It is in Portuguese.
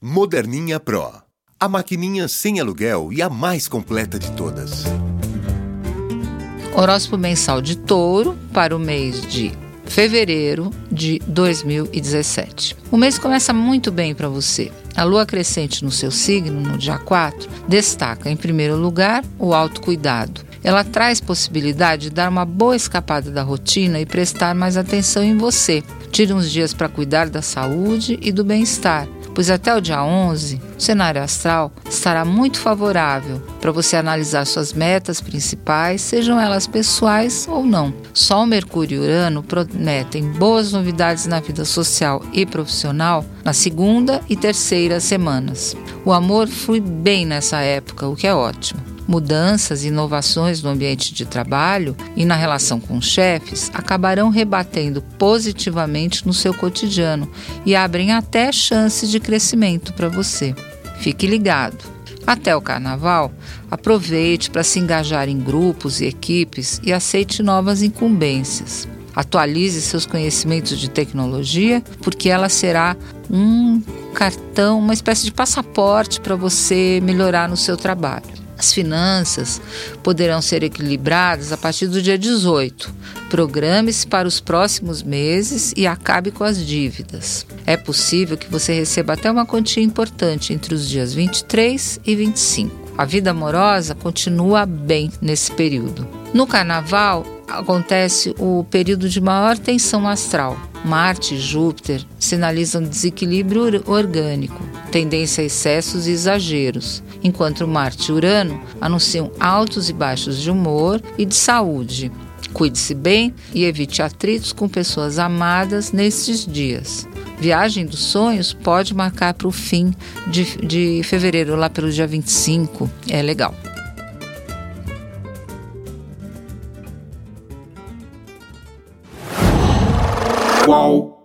Moderninha Pro. A maquininha sem aluguel e a mais completa de todas. Horóscopo mensal de touro para o mês de fevereiro de 2017. O mês começa muito bem para você. A lua crescente no seu signo, no dia 4, destaca, em primeiro lugar, o autocuidado. Ela traz possibilidade de dar uma boa escapada da rotina e prestar mais atenção em você. Tire uns dias para cuidar da saúde e do bem-estar pois até o dia 11, o cenário astral estará muito favorável para você analisar suas metas principais, sejam elas pessoais ou não. Sol, Mercúrio e Urano prometem boas novidades na vida social e profissional na segunda e terceira semanas. O amor flui bem nessa época, o que é ótimo. Mudanças e inovações no ambiente de trabalho e na relação com os chefes acabarão rebatendo positivamente no seu cotidiano e abrem até chances de crescimento para você. Fique ligado. Até o carnaval, aproveite para se engajar em grupos e equipes e aceite novas incumbências. Atualize seus conhecimentos de tecnologia, porque ela será um cartão, uma espécie de passaporte para você melhorar no seu trabalho. As finanças poderão ser equilibradas a partir do dia 18. Programe-se para os próximos meses e acabe com as dívidas. É possível que você receba até uma quantia importante entre os dias 23 e 25. A vida amorosa continua bem nesse período. No carnaval, acontece o período de maior tensão astral. Marte e Júpiter sinalizam desequilíbrio orgânico, tendência a excessos e exageros, enquanto Marte e Urano anunciam altos e baixos de humor e de saúde. Cuide-se bem e evite atritos com pessoas amadas nestes dias. Viagem dos Sonhos pode marcar para o fim de, de fevereiro, lá pelo dia 25. É legal. Qual?